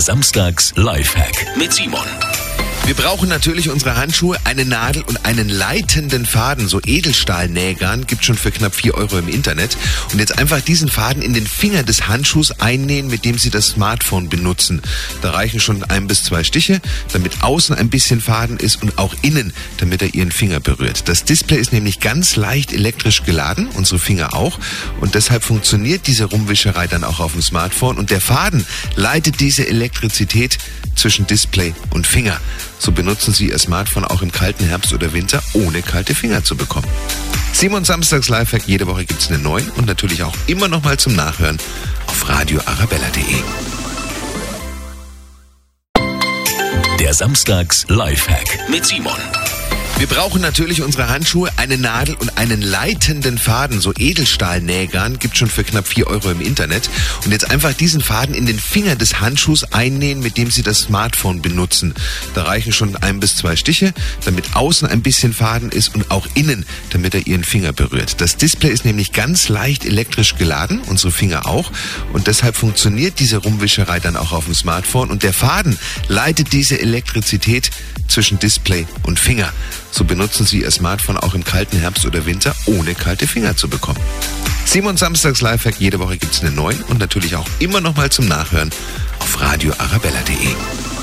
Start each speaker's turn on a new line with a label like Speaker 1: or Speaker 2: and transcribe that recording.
Speaker 1: Samstags Lifehack mit Simon.
Speaker 2: Wir brauchen natürlich unsere Handschuhe, eine Nadel und einen leitenden Faden. So Edelstahlnägern gibt schon für knapp 4 Euro im Internet. Und jetzt einfach diesen Faden in den Finger des Handschuhs einnähen, mit dem Sie das Smartphone benutzen. Da reichen schon ein bis zwei Stiche, damit außen ein bisschen Faden ist und auch innen, damit er Ihren Finger berührt. Das Display ist nämlich ganz leicht elektrisch geladen, unsere Finger auch. Und deshalb funktioniert diese Rumwischerei dann auch auf dem Smartphone. Und der Faden leitet diese Elektrizität zwischen Display und Finger. So benutzen Sie Ihr Smartphone auch im kalten Herbst oder Winter, ohne kalte Finger zu bekommen. Simon Samstags Lifehack, jede Woche gibt es einen neuen und natürlich auch immer noch mal zum Nachhören auf radioarabella.de.
Speaker 1: Der Samstags Lifehack mit Simon.
Speaker 2: Wir brauchen natürlich unsere Handschuhe, eine Nadel und einen leitenden Faden. So Edelstahlnägern gibt schon für knapp 4 Euro im Internet. Und jetzt einfach diesen Faden in den Finger des Handschuhs einnähen, mit dem Sie das Smartphone benutzen. Da reichen schon ein bis zwei Stiche, damit außen ein bisschen Faden ist und auch innen, damit er Ihren Finger berührt. Das Display ist nämlich ganz leicht elektrisch geladen, unsere Finger auch. Und deshalb funktioniert diese Rumwischerei dann auch auf dem Smartphone. Und der Faden leitet diese Elektrizität zwischen Display und Finger. So benutzen Sie Ihr Smartphone auch im kalten Herbst oder Winter, ohne kalte Finger zu bekommen. Simon Samstags Lifehack, jede Woche gibt es einen neuen und natürlich auch immer noch mal zum Nachhören auf radioarabella.de.